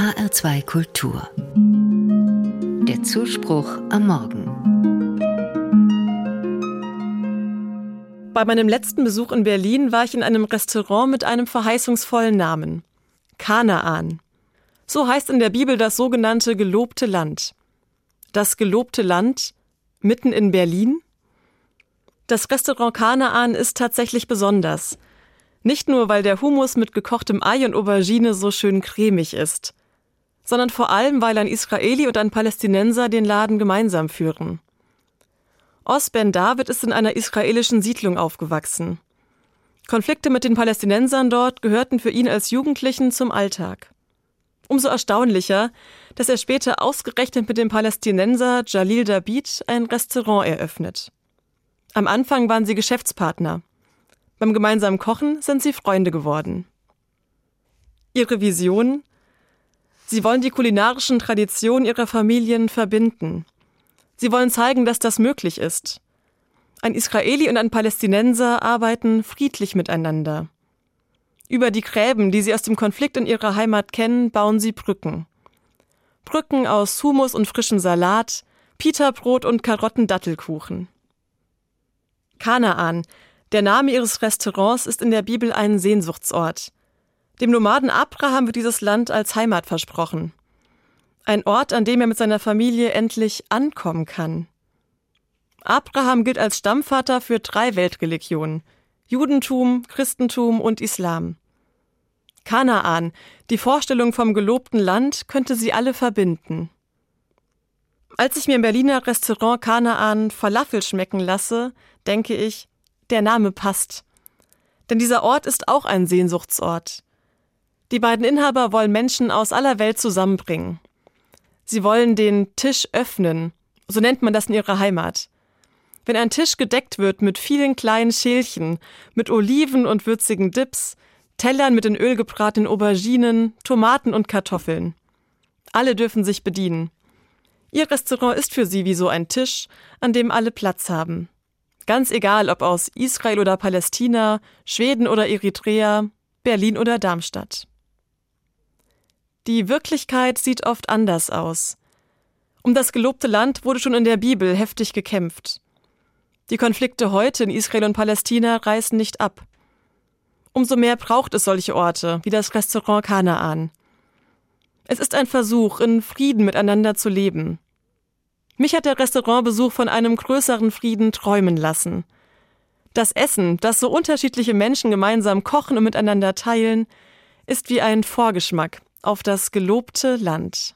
HR2 Kultur. Der Zuspruch am Morgen. Bei meinem letzten Besuch in Berlin war ich in einem Restaurant mit einem verheißungsvollen Namen. Kanaan. So heißt in der Bibel das sogenannte gelobte Land. Das gelobte Land mitten in Berlin? Das Restaurant Kanaan ist tatsächlich besonders. Nicht nur, weil der Hummus mit gekochtem Ei und Aubergine so schön cremig ist, sondern vor allem, weil ein Israeli und ein Palästinenser den Laden gemeinsam führen. Os Ben David ist in einer israelischen Siedlung aufgewachsen. Konflikte mit den Palästinensern dort gehörten für ihn als Jugendlichen zum Alltag. Umso erstaunlicher, dass er später ausgerechnet mit dem Palästinenser Jalil Dabid ein Restaurant eröffnet. Am Anfang waren sie Geschäftspartner. Beim gemeinsamen Kochen sind sie Freunde geworden. Ihre Vision? Sie wollen die kulinarischen Traditionen ihrer Familien verbinden. Sie wollen zeigen, dass das möglich ist. Ein Israeli und ein Palästinenser arbeiten friedlich miteinander. Über die Gräben, die sie aus dem Konflikt in ihrer Heimat kennen, bauen sie Brücken. Brücken aus Humus und frischem Salat, Pita-Brot und Karottendattelkuchen. Kanaan, der Name ihres Restaurants ist in der Bibel ein Sehnsuchtsort. Dem Nomaden Abraham wird dieses Land als Heimat versprochen. Ein Ort, an dem er mit seiner Familie endlich ankommen kann. Abraham gilt als Stammvater für drei Weltreligionen Judentum, Christentum und Islam. Kanaan, die Vorstellung vom gelobten Land, könnte sie alle verbinden. Als ich mir im Berliner Restaurant Kanaan Falafel schmecken lasse, denke ich, der Name passt. Denn dieser Ort ist auch ein Sehnsuchtsort. Die beiden Inhaber wollen Menschen aus aller Welt zusammenbringen. Sie wollen den Tisch öffnen, so nennt man das in ihrer Heimat. Wenn ein Tisch gedeckt wird mit vielen kleinen Schälchen, mit Oliven und würzigen Dips, Tellern mit in Öl gebratenen Auberginen, Tomaten und Kartoffeln. Alle dürfen sich bedienen. Ihr Restaurant ist für sie wie so ein Tisch, an dem alle Platz haben. Ganz egal, ob aus Israel oder Palästina, Schweden oder Eritrea, Berlin oder Darmstadt. Die Wirklichkeit sieht oft anders aus. Um das gelobte Land wurde schon in der Bibel heftig gekämpft. Die Konflikte heute in Israel und Palästina reißen nicht ab. Umso mehr braucht es solche Orte wie das Restaurant Kanaan. Es ist ein Versuch, in Frieden miteinander zu leben. Mich hat der Restaurantbesuch von einem größeren Frieden träumen lassen. Das Essen, das so unterschiedliche Menschen gemeinsam kochen und miteinander teilen, ist wie ein Vorgeschmack auf das gelobte Land.